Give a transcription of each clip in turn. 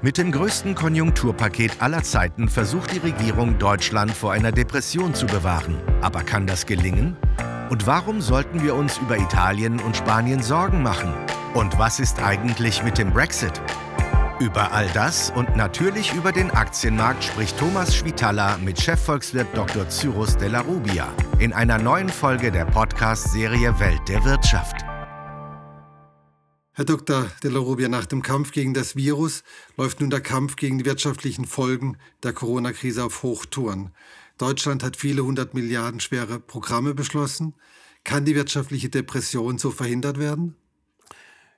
Mit dem größten Konjunkturpaket aller Zeiten versucht die Regierung Deutschland vor einer Depression zu bewahren. Aber kann das gelingen? Und warum sollten wir uns über Italien und Spanien Sorgen machen? Und was ist eigentlich mit dem Brexit? Über all das und natürlich über den Aktienmarkt spricht Thomas Schwitala mit Chefvolkswirt Dr. Cyrus Della Rubia in einer neuen Folge der Podcast-Serie Welt der Wirtschaft. Herr Dr. Della Rubia, nach dem Kampf gegen das Virus läuft nun der Kampf gegen die wirtschaftlichen Folgen der Corona-Krise auf Hochtouren. Deutschland hat viele hundert Milliarden schwere Programme beschlossen. Kann die wirtschaftliche Depression so verhindert werden?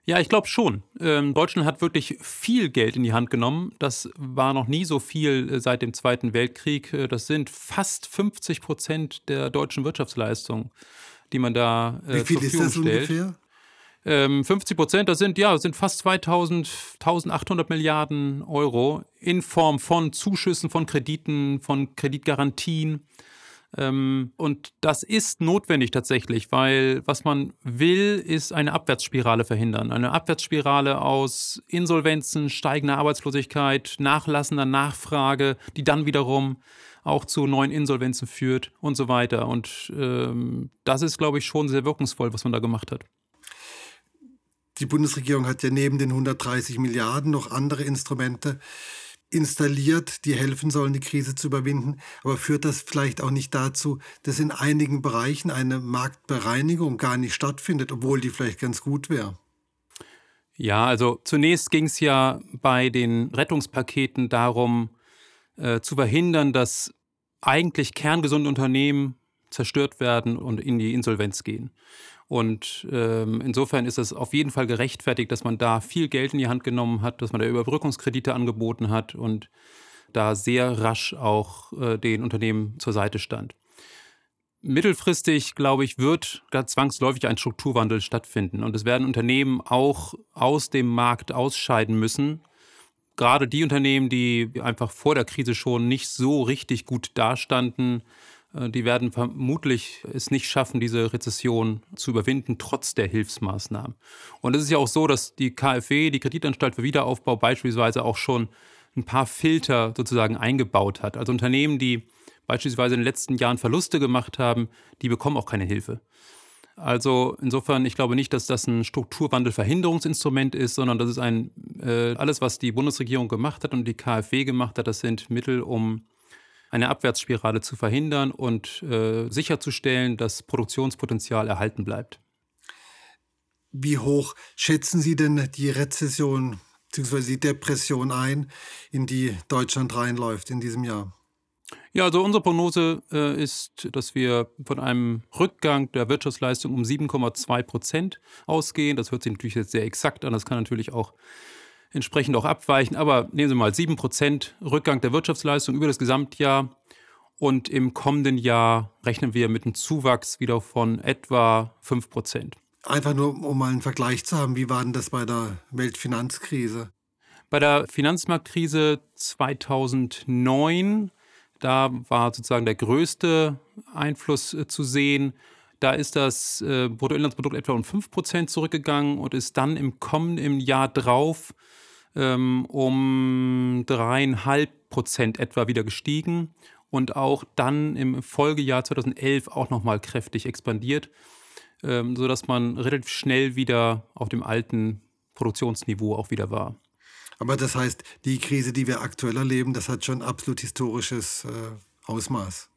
Ja, ich glaube schon. Ähm, Deutschland hat wirklich viel Geld in die Hand genommen. Das war noch nie so viel äh, seit dem Zweiten Weltkrieg. Äh, das sind fast 50 Prozent der deutschen Wirtschaftsleistung, die man da äh, Wie viel ist das stellt. ungefähr? Ähm, 50 Prozent, das sind ja, sind fast 2000, 1800 Milliarden Euro in Form von Zuschüssen, von Krediten, von Kreditgarantien. Ähm, und das ist notwendig tatsächlich, weil was man will, ist eine Abwärtsspirale verhindern. Eine Abwärtsspirale aus Insolvenzen, steigender Arbeitslosigkeit, nachlassender Nachfrage, die dann wiederum auch zu neuen Insolvenzen führt und so weiter. Und ähm, das ist, glaube ich, schon sehr wirkungsvoll, was man da gemacht hat. Die Bundesregierung hat ja neben den 130 Milliarden noch andere Instrumente installiert, die helfen sollen, die Krise zu überwinden. Aber führt das vielleicht auch nicht dazu, dass in einigen Bereichen eine Marktbereinigung gar nicht stattfindet, obwohl die vielleicht ganz gut wäre? Ja, also zunächst ging es ja bei den Rettungspaketen darum, äh, zu verhindern, dass eigentlich kerngesunde Unternehmen zerstört werden und in die Insolvenz gehen. Und ähm, insofern ist es auf jeden Fall gerechtfertigt, dass man da viel Geld in die Hand genommen hat, dass man da Überbrückungskredite angeboten hat und da sehr rasch auch äh, den Unternehmen zur Seite stand. Mittelfristig, glaube ich, wird ganz zwangsläufig ein Strukturwandel stattfinden und es werden Unternehmen auch aus dem Markt ausscheiden müssen. Gerade die Unternehmen, die einfach vor der Krise schon nicht so richtig gut dastanden, die werden vermutlich es nicht schaffen, diese Rezession zu überwinden, trotz der Hilfsmaßnahmen. Und es ist ja auch so, dass die KfW, die Kreditanstalt für Wiederaufbau, beispielsweise auch schon ein paar Filter sozusagen eingebaut hat. Also Unternehmen, die beispielsweise in den letzten Jahren Verluste gemacht haben, die bekommen auch keine Hilfe. Also insofern, ich glaube nicht, dass das ein Strukturwandelverhinderungsinstrument ist, sondern das ist ein, äh, alles, was die Bundesregierung gemacht hat und die KfW gemacht hat, das sind Mittel, um eine Abwärtsspirale zu verhindern und äh, sicherzustellen, dass Produktionspotenzial erhalten bleibt. Wie hoch schätzen Sie denn die Rezession bzw. die Depression ein, in die Deutschland reinläuft in diesem Jahr? Ja, also unsere Prognose äh, ist, dass wir von einem Rückgang der Wirtschaftsleistung um 7,2 Prozent ausgehen. Das hört sich natürlich jetzt sehr exakt an. Das kann natürlich auch entsprechend auch abweichen. Aber nehmen Sie mal 7% Rückgang der Wirtschaftsleistung über das Gesamtjahr. Und im kommenden Jahr rechnen wir mit einem Zuwachs wieder von etwa 5%. Einfach nur, um mal einen Vergleich zu haben, wie war denn das bei der Weltfinanzkrise? Bei der Finanzmarktkrise 2009, da war sozusagen der größte Einfluss äh, zu sehen. Da ist das äh, Bruttoinlandsprodukt etwa um 5% zurückgegangen und ist dann im kommenden Jahr drauf ähm, um dreieinhalb Prozent etwa wieder gestiegen und auch dann im Folgejahr 2011 auch nochmal kräftig expandiert, ähm, sodass man relativ schnell wieder auf dem alten Produktionsniveau auch wieder war. Aber das heißt, die Krise, die wir aktuell erleben, das hat schon absolut historisches äh, Ausmaß.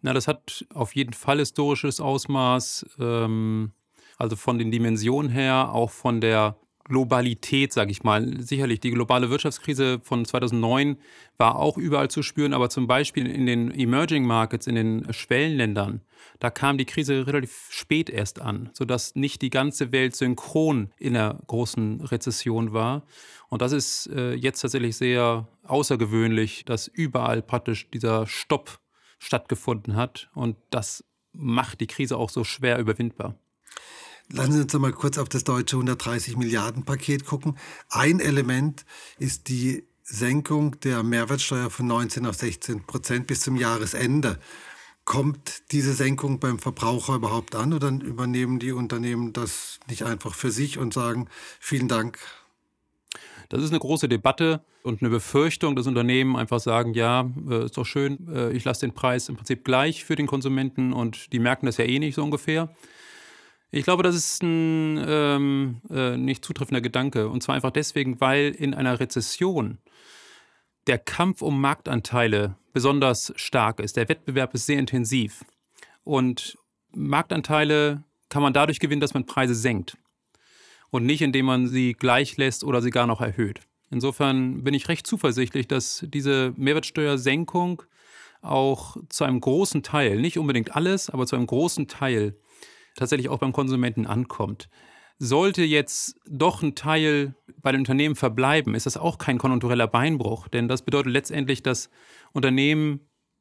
Na, das hat auf jeden Fall historisches Ausmaß. Ähm, also von den Dimensionen her, auch von der Globalität, sage ich mal. Sicherlich, die globale Wirtschaftskrise von 2009 war auch überall zu spüren, aber zum Beispiel in den Emerging Markets, in den Schwellenländern, da kam die Krise relativ spät erst an, sodass nicht die ganze Welt synchron in einer großen Rezession war. Und das ist äh, jetzt tatsächlich sehr außergewöhnlich, dass überall praktisch dieser Stopp stattgefunden hat. Und das macht die Krise auch so schwer überwindbar. Lassen Sie uns mal kurz auf das deutsche 130 Milliarden Paket gucken. Ein Element ist die Senkung der Mehrwertsteuer von 19 auf 16 Prozent bis zum Jahresende. Kommt diese Senkung beim Verbraucher überhaupt an oder übernehmen die Unternehmen das nicht einfach für sich und sagen, vielen Dank? Das ist eine große Debatte und eine Befürchtung, dass Unternehmen einfach sagen, ja, äh, ist doch schön, äh, ich lasse den Preis im Prinzip gleich für den Konsumenten und die merken das ja eh nicht so ungefähr. Ich glaube, das ist ein ähm, äh, nicht zutreffender Gedanke. Und zwar einfach deswegen, weil in einer Rezession der Kampf um Marktanteile besonders stark ist. Der Wettbewerb ist sehr intensiv. Und Marktanteile kann man dadurch gewinnen, dass man Preise senkt. Und nicht, indem man sie gleich lässt oder sie gar noch erhöht. Insofern bin ich recht zuversichtlich, dass diese Mehrwertsteuersenkung auch zu einem großen Teil, nicht unbedingt alles, aber zu einem großen Teil tatsächlich auch beim Konsumenten ankommt. Sollte jetzt doch ein Teil bei den Unternehmen verbleiben, ist das auch kein konjunktureller Beinbruch, denn das bedeutet letztendlich, dass Unternehmen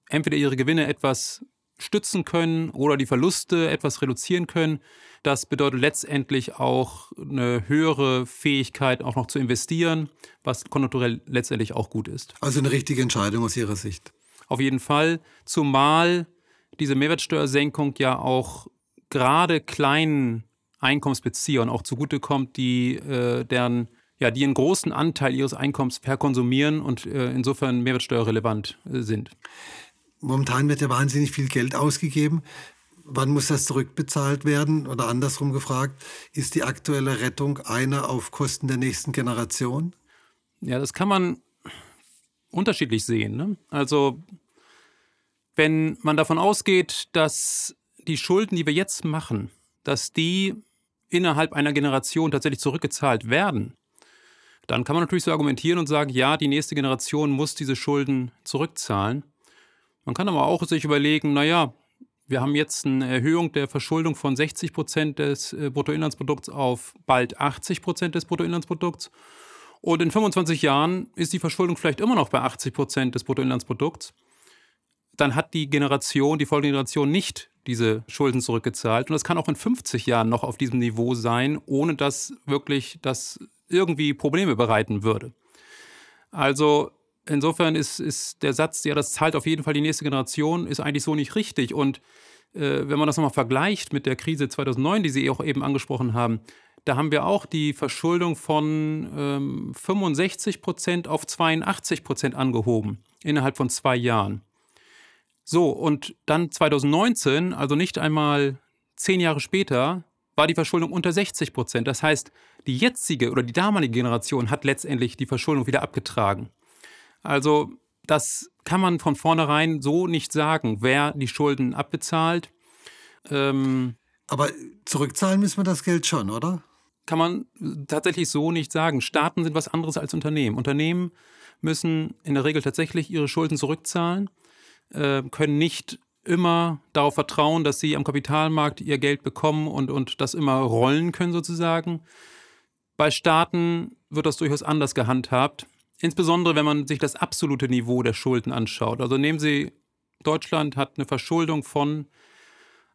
entweder ihre Gewinne etwas stützen können oder die Verluste etwas reduzieren können. Das bedeutet letztendlich auch eine höhere Fähigkeit, auch noch zu investieren, was konjunkturell letztendlich auch gut ist. Also eine richtige Entscheidung aus Ihrer Sicht. Auf jeden Fall, zumal diese Mehrwertsteuersenkung ja auch gerade kleinen Einkommensbeziehern auch zugutekommt, die äh, deren ja, die einen großen Anteil ihres Einkommens verkonsumieren und äh, insofern mehrwertsteuerrelevant äh, sind. Momentan wird ja wahnsinnig viel Geld ausgegeben. Wann muss das zurückbezahlt werden? Oder andersrum gefragt, ist die aktuelle Rettung eine auf Kosten der nächsten Generation? Ja, das kann man unterschiedlich sehen. Ne? Also, wenn man davon ausgeht, dass die Schulden, die wir jetzt machen, dass die innerhalb einer Generation tatsächlich zurückgezahlt werden, dann kann man natürlich so argumentieren und sagen, ja, die nächste Generation muss diese Schulden zurückzahlen. Man kann aber auch sich überlegen, naja, wir haben jetzt eine Erhöhung der Verschuldung von 60 Prozent des äh, Bruttoinlandsprodukts auf bald 80 Prozent des Bruttoinlandsprodukts. Und in 25 Jahren ist die Verschuldung vielleicht immer noch bei 80 Prozent des Bruttoinlandsprodukts. Dann hat die Generation, die Folgegeneration nicht diese Schulden zurückgezahlt. Und das kann auch in 50 Jahren noch auf diesem Niveau sein, ohne dass wirklich das irgendwie Probleme bereiten würde. Also insofern ist, ist der Satz, ja, das zahlt auf jeden Fall die nächste Generation, ist eigentlich so nicht richtig. Und äh, wenn man das nochmal vergleicht mit der Krise 2009, die Sie auch eben angesprochen haben, da haben wir auch die Verschuldung von ähm, 65 Prozent auf 82 Prozent angehoben innerhalb von zwei Jahren. So, und dann 2019, also nicht einmal zehn Jahre später, war die Verschuldung unter 60 Prozent. Das heißt, die jetzige oder die damalige Generation hat letztendlich die Verschuldung wieder abgetragen. Also das kann man von vornherein so nicht sagen, wer die Schulden abbezahlt. Ähm, Aber zurückzahlen müssen wir das Geld schon, oder? Kann man tatsächlich so nicht sagen. Staaten sind was anderes als Unternehmen. Unternehmen müssen in der Regel tatsächlich ihre Schulden zurückzahlen. Äh, können nicht immer darauf vertrauen, dass sie am Kapitalmarkt ihr Geld bekommen und, und das immer rollen können sozusagen. Bei Staaten wird das durchaus anders gehandhabt. Insbesondere, wenn man sich das absolute Niveau der Schulden anschaut. Also nehmen Sie, Deutschland hat eine Verschuldung von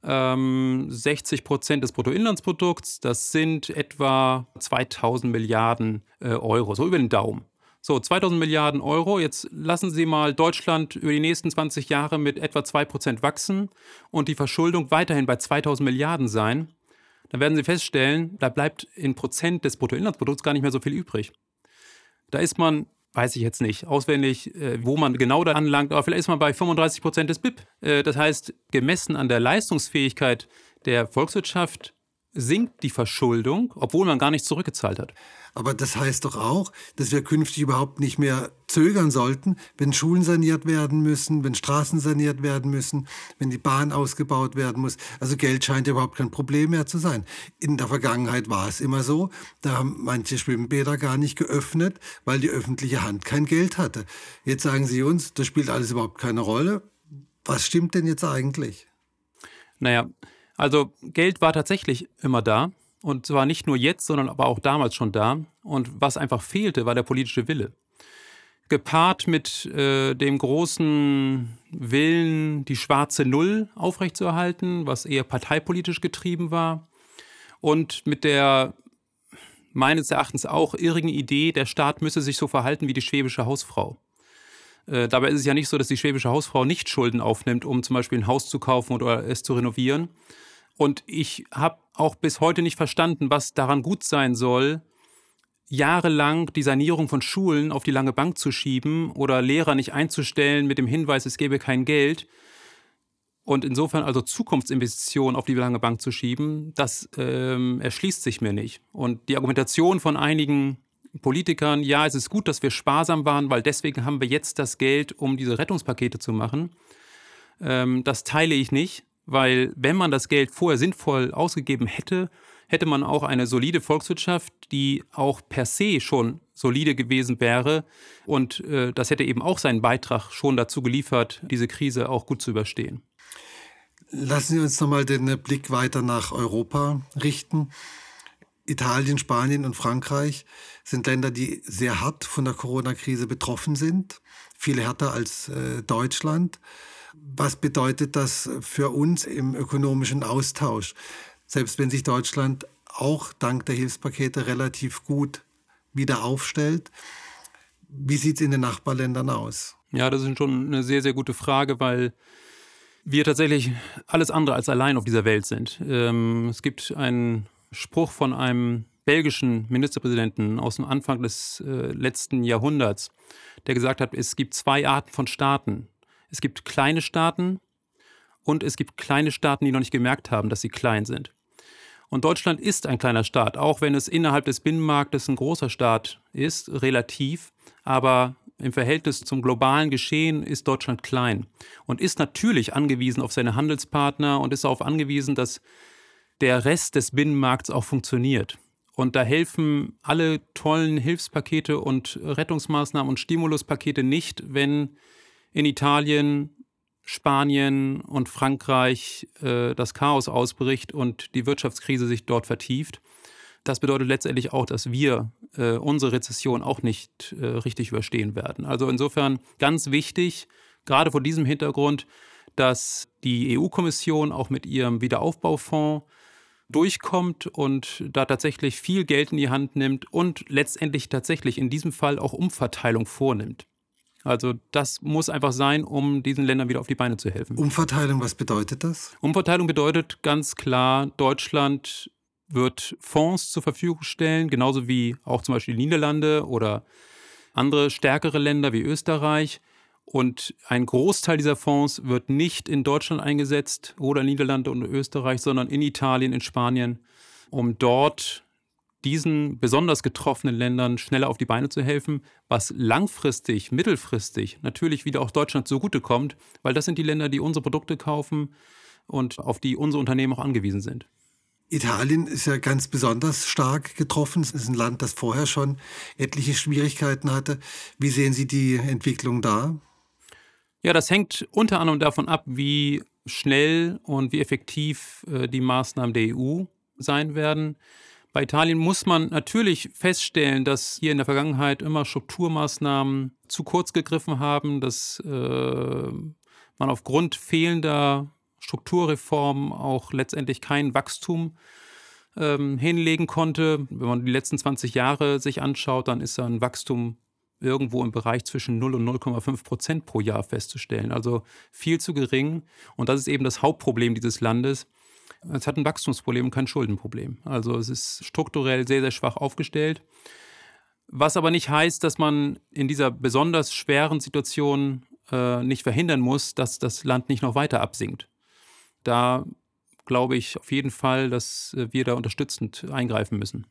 ähm, 60 Prozent des Bruttoinlandsprodukts. Das sind etwa 2000 Milliarden äh, Euro, so über den Daumen. So, 2000 Milliarden Euro. Jetzt lassen Sie mal Deutschland über die nächsten 20 Jahre mit etwa 2% wachsen und die Verschuldung weiterhin bei 2000 Milliarden sein. Dann werden Sie feststellen, da bleibt in Prozent des Bruttoinlandsprodukts gar nicht mehr so viel übrig. Da ist man, weiß ich jetzt nicht auswendig, äh, wo man genau da anlangt, aber vielleicht ist man bei 35 Prozent des BIP. Äh, das heißt, gemessen an der Leistungsfähigkeit der Volkswirtschaft sinkt die Verschuldung, obwohl man gar nichts zurückgezahlt hat. Aber das heißt doch auch, dass wir künftig überhaupt nicht mehr zögern sollten, wenn Schulen saniert werden müssen, wenn Straßen saniert werden müssen, wenn die Bahn ausgebaut werden muss. Also Geld scheint überhaupt kein Problem mehr zu sein. In der Vergangenheit war es immer so, da haben manche Schwimmbäder gar nicht geöffnet, weil die öffentliche Hand kein Geld hatte. Jetzt sagen Sie uns, das spielt alles überhaupt keine Rolle. Was stimmt denn jetzt eigentlich? Naja, also Geld war tatsächlich immer da. Und zwar nicht nur jetzt, sondern aber auch damals schon da. Und was einfach fehlte, war der politische Wille. Gepaart mit äh, dem großen Willen, die schwarze Null aufrechtzuerhalten, was eher parteipolitisch getrieben war. Und mit der meines Erachtens auch irrigen Idee, der Staat müsse sich so verhalten wie die schwäbische Hausfrau. Äh, dabei ist es ja nicht so, dass die schwäbische Hausfrau nicht Schulden aufnimmt, um zum Beispiel ein Haus zu kaufen oder es zu renovieren. Und ich habe auch bis heute nicht verstanden, was daran gut sein soll, jahrelang die Sanierung von Schulen auf die lange Bank zu schieben oder Lehrer nicht einzustellen mit dem Hinweis, es gäbe kein Geld. Und insofern also Zukunftsinvestitionen auf die lange Bank zu schieben, das ähm, erschließt sich mir nicht. Und die Argumentation von einigen Politikern, ja, es ist gut, dass wir sparsam waren, weil deswegen haben wir jetzt das Geld, um diese Rettungspakete zu machen, ähm, das teile ich nicht, weil wenn man das Geld vorher sinnvoll ausgegeben hätte, hätte man auch eine solide Volkswirtschaft, die auch per se schon solide gewesen wäre. Und äh, das hätte eben auch seinen Beitrag schon dazu geliefert, diese Krise auch gut zu überstehen. Lassen Sie uns nochmal den Blick weiter nach Europa richten. Italien, Spanien und Frankreich sind Länder, die sehr hart von der Corona-Krise betroffen sind, viel härter als äh, Deutschland. Was bedeutet das für uns im ökonomischen Austausch? selbst wenn sich Deutschland auch dank der Hilfspakete relativ gut wieder aufstellt. Wie sieht es in den Nachbarländern aus? Ja, das ist schon eine sehr, sehr gute Frage, weil wir tatsächlich alles andere als allein auf dieser Welt sind. Ähm, es gibt einen Spruch von einem belgischen Ministerpräsidenten aus dem Anfang des äh, letzten Jahrhunderts, der gesagt hat, es gibt zwei Arten von Staaten. Es gibt kleine Staaten und es gibt kleine Staaten, die noch nicht gemerkt haben, dass sie klein sind. Und Deutschland ist ein kleiner Staat, auch wenn es innerhalb des Binnenmarktes ein großer Staat ist, relativ. Aber im Verhältnis zum globalen Geschehen ist Deutschland klein und ist natürlich angewiesen auf seine Handelspartner und ist darauf angewiesen, dass der Rest des Binnenmarkts auch funktioniert. Und da helfen alle tollen Hilfspakete und Rettungsmaßnahmen und Stimuluspakete nicht, wenn in Italien Spanien und Frankreich äh, das Chaos ausbricht und die Wirtschaftskrise sich dort vertieft. Das bedeutet letztendlich auch, dass wir äh, unsere Rezession auch nicht äh, richtig überstehen werden. Also insofern ganz wichtig, gerade vor diesem Hintergrund, dass die EU-Kommission auch mit ihrem Wiederaufbaufonds durchkommt und da tatsächlich viel Geld in die Hand nimmt und letztendlich tatsächlich in diesem Fall auch Umverteilung vornimmt. Also das muss einfach sein, um diesen Ländern wieder auf die Beine zu helfen. Umverteilung, was bedeutet das? Umverteilung bedeutet ganz klar, Deutschland wird Fonds zur Verfügung stellen, genauso wie auch zum Beispiel die Niederlande oder andere stärkere Länder wie Österreich. Und ein Großteil dieser Fonds wird nicht in Deutschland eingesetzt oder Niederlande und Österreich, sondern in Italien, in Spanien, um dort diesen besonders getroffenen Ländern schneller auf die Beine zu helfen, was langfristig, mittelfristig natürlich wieder auch Deutschland zugutekommt, weil das sind die Länder, die unsere Produkte kaufen und auf die unsere Unternehmen auch angewiesen sind. Italien ist ja ganz besonders stark getroffen. Es ist ein Land, das vorher schon etliche Schwierigkeiten hatte. Wie sehen Sie die Entwicklung da? Ja, das hängt unter anderem davon ab, wie schnell und wie effektiv äh, die Maßnahmen der EU sein werden. Bei Italien muss man natürlich feststellen, dass hier in der Vergangenheit immer Strukturmaßnahmen zu kurz gegriffen haben, dass äh, man aufgrund fehlender Strukturreformen auch letztendlich kein Wachstum ähm, hinlegen konnte. Wenn man die letzten 20 Jahre sich anschaut, dann ist da ein Wachstum irgendwo im Bereich zwischen 0 und 0,5 Prozent pro Jahr festzustellen. Also viel zu gering. Und das ist eben das Hauptproblem dieses Landes es hat ein Wachstumsproblem und kein Schuldenproblem. Also es ist strukturell sehr, sehr schwach aufgestellt. Was aber nicht heißt, dass man in dieser besonders schweren Situation äh, nicht verhindern muss, dass das Land nicht noch weiter absinkt. Da glaube ich auf jeden Fall, dass wir da unterstützend eingreifen müssen.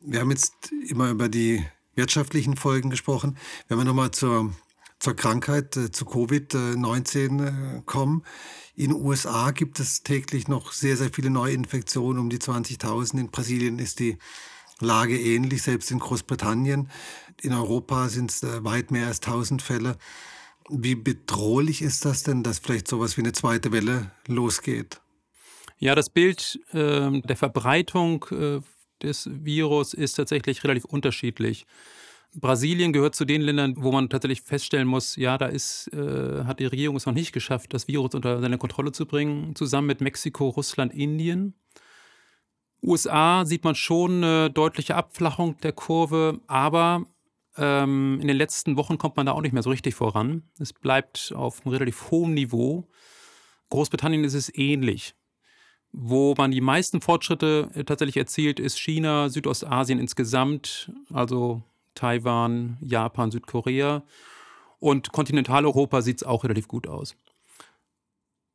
Wir haben jetzt immer über die wirtschaftlichen Folgen gesprochen. Wenn wir nochmal zur, zur Krankheit, äh, zu Covid-19 äh, kommen, in den USA gibt es täglich noch sehr, sehr viele Neuinfektionen, um die 20.000. In Brasilien ist die Lage ähnlich, selbst in Großbritannien. In Europa sind es äh, weit mehr als 1000 Fälle. Wie bedrohlich ist das denn, dass vielleicht sowas wie eine zweite Welle losgeht? Ja, das Bild äh, der Verbreitung äh, des Virus ist tatsächlich relativ unterschiedlich. Brasilien gehört zu den Ländern, wo man tatsächlich feststellen muss, ja, da ist, äh, hat die Regierung es noch nicht geschafft, das Virus unter seine Kontrolle zu bringen, zusammen mit Mexiko, Russland, Indien. USA sieht man schon eine deutliche Abflachung der Kurve, aber ähm, in den letzten Wochen kommt man da auch nicht mehr so richtig voran. Es bleibt auf einem relativ hohen Niveau. Großbritannien ist es ähnlich. Wo man die meisten Fortschritte äh, tatsächlich erzielt, ist China, Südostasien insgesamt, also Taiwan, Japan, Südkorea. Und Kontinentaleuropa sieht es auch relativ gut aus.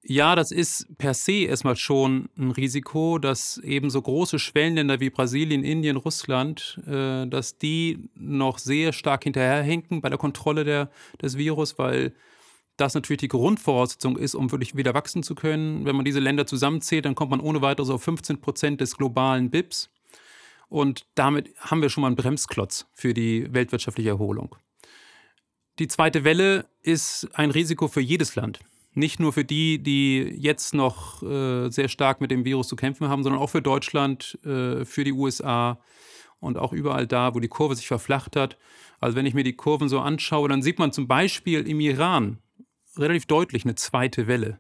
Ja, das ist per se erstmal schon ein Risiko, dass eben so große Schwellenländer wie Brasilien, Indien, Russland, äh, dass die noch sehr stark hinterherhinken bei der Kontrolle der, des Virus, weil das natürlich die Grundvoraussetzung ist, um wirklich wieder wachsen zu können. Wenn man diese Länder zusammenzählt, dann kommt man ohne weiteres auf 15 Prozent des globalen BIPs. Und damit haben wir schon mal einen Bremsklotz für die weltwirtschaftliche Erholung. Die zweite Welle ist ein Risiko für jedes Land. Nicht nur für die, die jetzt noch äh, sehr stark mit dem Virus zu kämpfen haben, sondern auch für Deutschland, äh, für die USA und auch überall da, wo die Kurve sich verflacht hat. Also wenn ich mir die Kurven so anschaue, dann sieht man zum Beispiel im Iran relativ deutlich eine zweite Welle.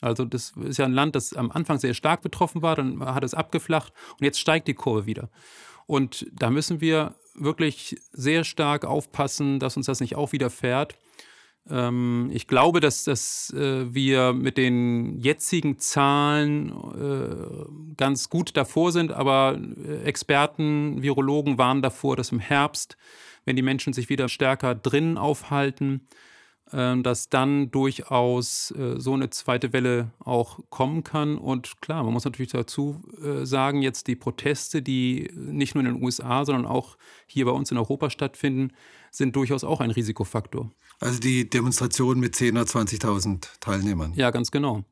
Also das ist ja ein Land, das am Anfang sehr stark betroffen war, dann hat es abgeflacht und jetzt steigt die Kurve wieder. Und da müssen wir wirklich sehr stark aufpassen, dass uns das nicht auch widerfährt. Ähm, ich glaube, dass, dass äh, wir mit den jetzigen Zahlen äh, ganz gut davor sind, aber äh, Experten, Virologen warnen davor, dass im Herbst, wenn die Menschen sich wieder stärker drinnen aufhalten, dass dann durchaus äh, so eine zweite Welle auch kommen kann. Und klar, man muss natürlich dazu äh, sagen, jetzt die Proteste, die nicht nur in den USA, sondern auch hier bei uns in Europa stattfinden, sind durchaus auch ein Risikofaktor. Also die Demonstration mit 10.000 oder 20.000 Teilnehmern. Ja, ganz genau.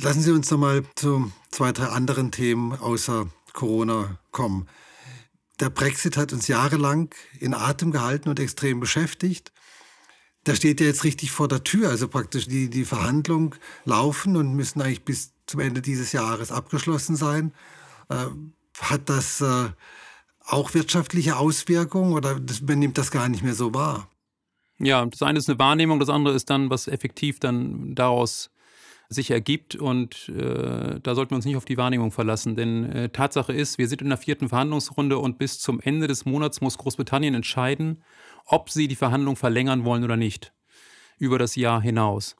Lassen Sie uns noch mal zu zwei, drei anderen Themen außer Corona kommen. Der Brexit hat uns jahrelang in Atem gehalten und extrem beschäftigt da steht ja jetzt richtig vor der Tür. Also praktisch die, die Verhandlungen laufen und müssen eigentlich bis zum Ende dieses Jahres abgeschlossen sein. Äh, hat das äh, auch wirtschaftliche Auswirkungen oder das, man nimmt das gar nicht mehr so wahr? Ja, das eine ist eine Wahrnehmung, das andere ist dann, was effektiv dann daraus sich ergibt. Und äh, da sollten wir uns nicht auf die Wahrnehmung verlassen. Denn äh, Tatsache ist, wir sind in der vierten Verhandlungsrunde und bis zum Ende des Monats muss Großbritannien entscheiden, ob sie die Verhandlung verlängern wollen oder nicht. Über das Jahr hinaus.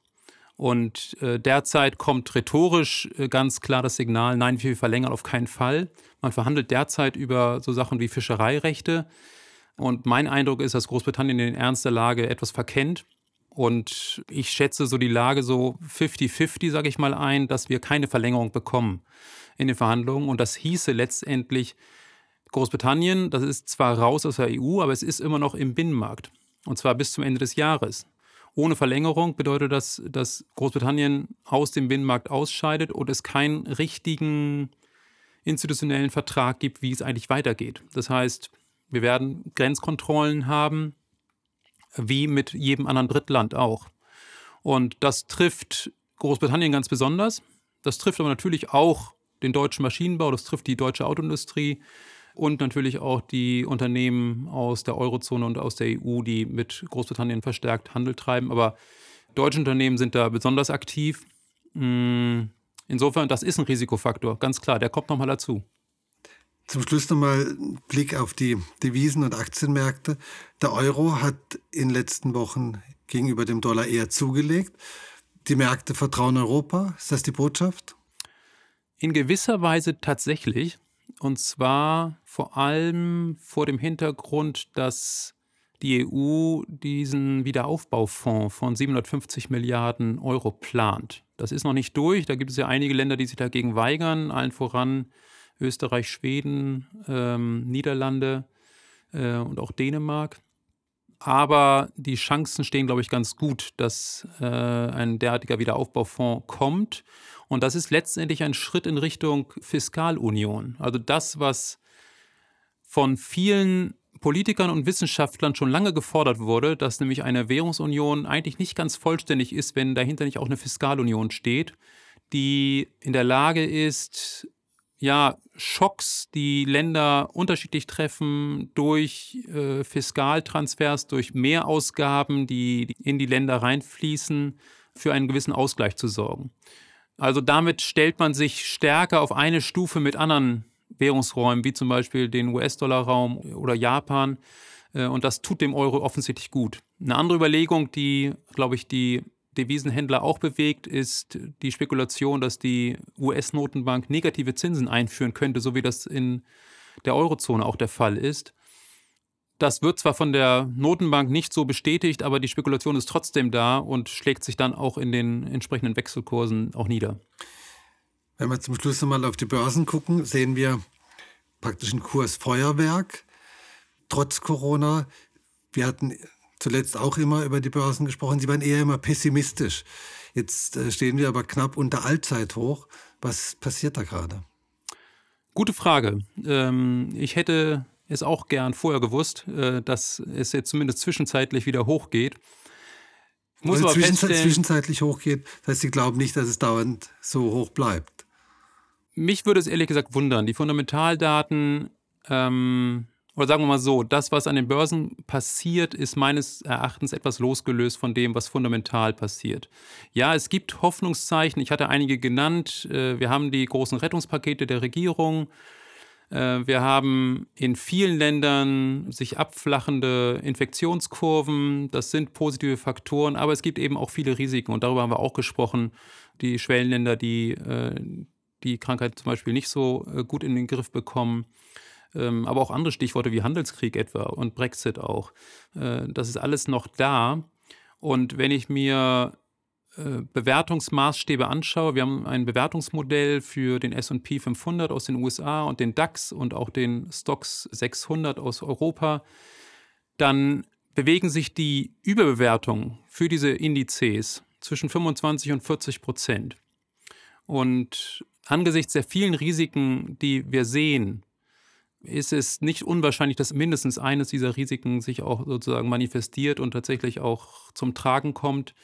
Und äh, derzeit kommt rhetorisch äh, ganz klar das Signal, nein, wir verlängern auf keinen Fall. Man verhandelt derzeit über so Sachen wie Fischereirechte. Und mein Eindruck ist, dass Großbritannien den Ernst der Lage etwas verkennt und ich schätze so die Lage so 50-50, sage ich mal ein, dass wir keine Verlängerung bekommen in den Verhandlungen. Und das hieße letztendlich, Großbritannien, das ist zwar raus aus der EU, aber es ist immer noch im Binnenmarkt. Und zwar bis zum Ende des Jahres. Ohne Verlängerung bedeutet das, dass Großbritannien aus dem Binnenmarkt ausscheidet und es keinen richtigen institutionellen Vertrag gibt, wie es eigentlich weitergeht. Das heißt, wir werden Grenzkontrollen haben, wie mit jedem anderen Drittland auch. Und das trifft Großbritannien ganz besonders. Das trifft aber natürlich auch den deutschen Maschinenbau, das trifft die deutsche Autoindustrie und natürlich auch die Unternehmen aus der Eurozone und aus der EU, die mit Großbritannien verstärkt Handel treiben. Aber deutsche Unternehmen sind da besonders aktiv. Hm, insofern, das ist ein Risikofaktor, ganz klar, der kommt nochmal dazu. Zum Schluss nochmal ein Blick auf die Devisen- und Aktienmärkte. Der Euro hat in den letzten Wochen gegenüber dem Dollar eher zugelegt. Die Märkte vertrauen Europa. Ist das die Botschaft? In gewisser Weise tatsächlich. Und zwar vor allem vor dem Hintergrund, dass die EU diesen Wiederaufbaufonds von 750 Milliarden Euro plant. Das ist noch nicht durch. Da gibt es ja einige Länder, die sich dagegen weigern, allen voran Österreich, Schweden, ähm, Niederlande äh, und auch Dänemark. Aber die Chancen stehen, glaube ich, ganz gut, dass äh, ein derartiger Wiederaufbaufonds kommt. Und das ist letztendlich ein Schritt in Richtung Fiskalunion. Also das, was von vielen Politikern und Wissenschaftlern schon lange gefordert wurde, dass nämlich eine Währungsunion eigentlich nicht ganz vollständig ist, wenn dahinter nicht auch eine Fiskalunion steht, die in der Lage ist, ja, Schocks, die Länder unterschiedlich treffen, durch äh, Fiskaltransfers, durch Mehrausgaben, die in die Länder reinfließen, für einen gewissen Ausgleich zu sorgen. Also damit stellt man sich stärker auf eine Stufe mit anderen Währungsräumen, wie zum Beispiel den US-Dollar-Raum oder Japan. Äh, und das tut dem Euro offensichtlich gut. Eine andere Überlegung, die, glaube ich, die Devisenhändler auch bewegt, ist die Spekulation, dass die US-Notenbank negative Zinsen einführen könnte, so wie das in der Eurozone auch der Fall ist. Das wird zwar von der Notenbank nicht so bestätigt, aber die Spekulation ist trotzdem da und schlägt sich dann auch in den entsprechenden Wechselkursen auch nieder. Wenn wir zum Schluss nochmal auf die Börsen gucken, sehen wir praktisch ein Kursfeuerwerk trotz Corona. Wir hatten zuletzt auch immer über die Börsen gesprochen. Sie waren eher immer pessimistisch. Jetzt äh, stehen wir aber knapp unter Allzeithoch. Was passiert da gerade? Gute Frage. Ähm, ich hätte es auch gern vorher gewusst, äh, dass es jetzt zumindest zwischenzeitlich wieder hochgeht. Muss aber zwischenzeit, zwischenzeitlich hochgeht, das heißt, Sie glauben nicht, dass es dauernd so hoch bleibt. Mich würde es ehrlich gesagt wundern. Die Fundamentaldaten, ähm, oder sagen wir mal so, das, was an den Börsen passiert, ist meines Erachtens etwas losgelöst von dem, was fundamental passiert. Ja, es gibt Hoffnungszeichen. Ich hatte einige genannt. Äh, wir haben die großen Rettungspakete der Regierung. Äh, wir haben in vielen Ländern sich abflachende Infektionskurven. Das sind positive Faktoren, aber es gibt eben auch viele Risiken und darüber haben wir auch gesprochen. Die Schwellenländer, die äh, die Krankheit zum Beispiel nicht so gut in den Griff bekommen. Ähm, aber auch andere Stichworte wie Handelskrieg etwa und Brexit auch. Das ist alles noch da. Und wenn ich mir äh, Bewertungsmaßstäbe anschaue, wir haben ein Bewertungsmodell für den SP 500 aus den USA und den DAX und auch den Stocks 600 aus Europa, dann bewegen sich die Überbewertungen für diese Indizes zwischen 25 und 40 Prozent. Und angesichts der vielen Risiken, die wir sehen, ist es nicht unwahrscheinlich, dass mindestens eines dieser Risiken sich auch sozusagen manifestiert und tatsächlich auch zum Tragen kommt.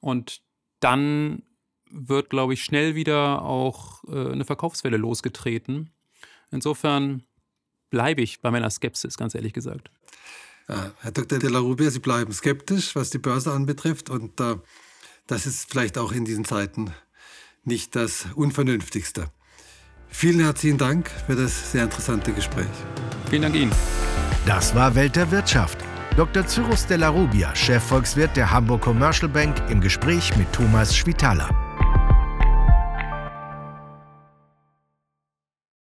Und dann wird, glaube ich, schnell wieder auch äh, eine Verkaufswelle losgetreten. Insofern bleibe ich bei meiner Skepsis, ganz ehrlich gesagt. Ja, Herr Dr. de la Rubia, Sie bleiben skeptisch, was die Börse anbetrifft. Und äh, das ist vielleicht auch in diesen Zeiten nicht das Unvernünftigste. Vielen herzlichen Dank für das sehr interessante Gespräch. Vielen Dank Ihnen. Das war Welt der Wirtschaft. Dr. Cyrus Della Rubia, Chefvolkswirt der Hamburg Commercial Bank, im Gespräch mit Thomas Schwitaler.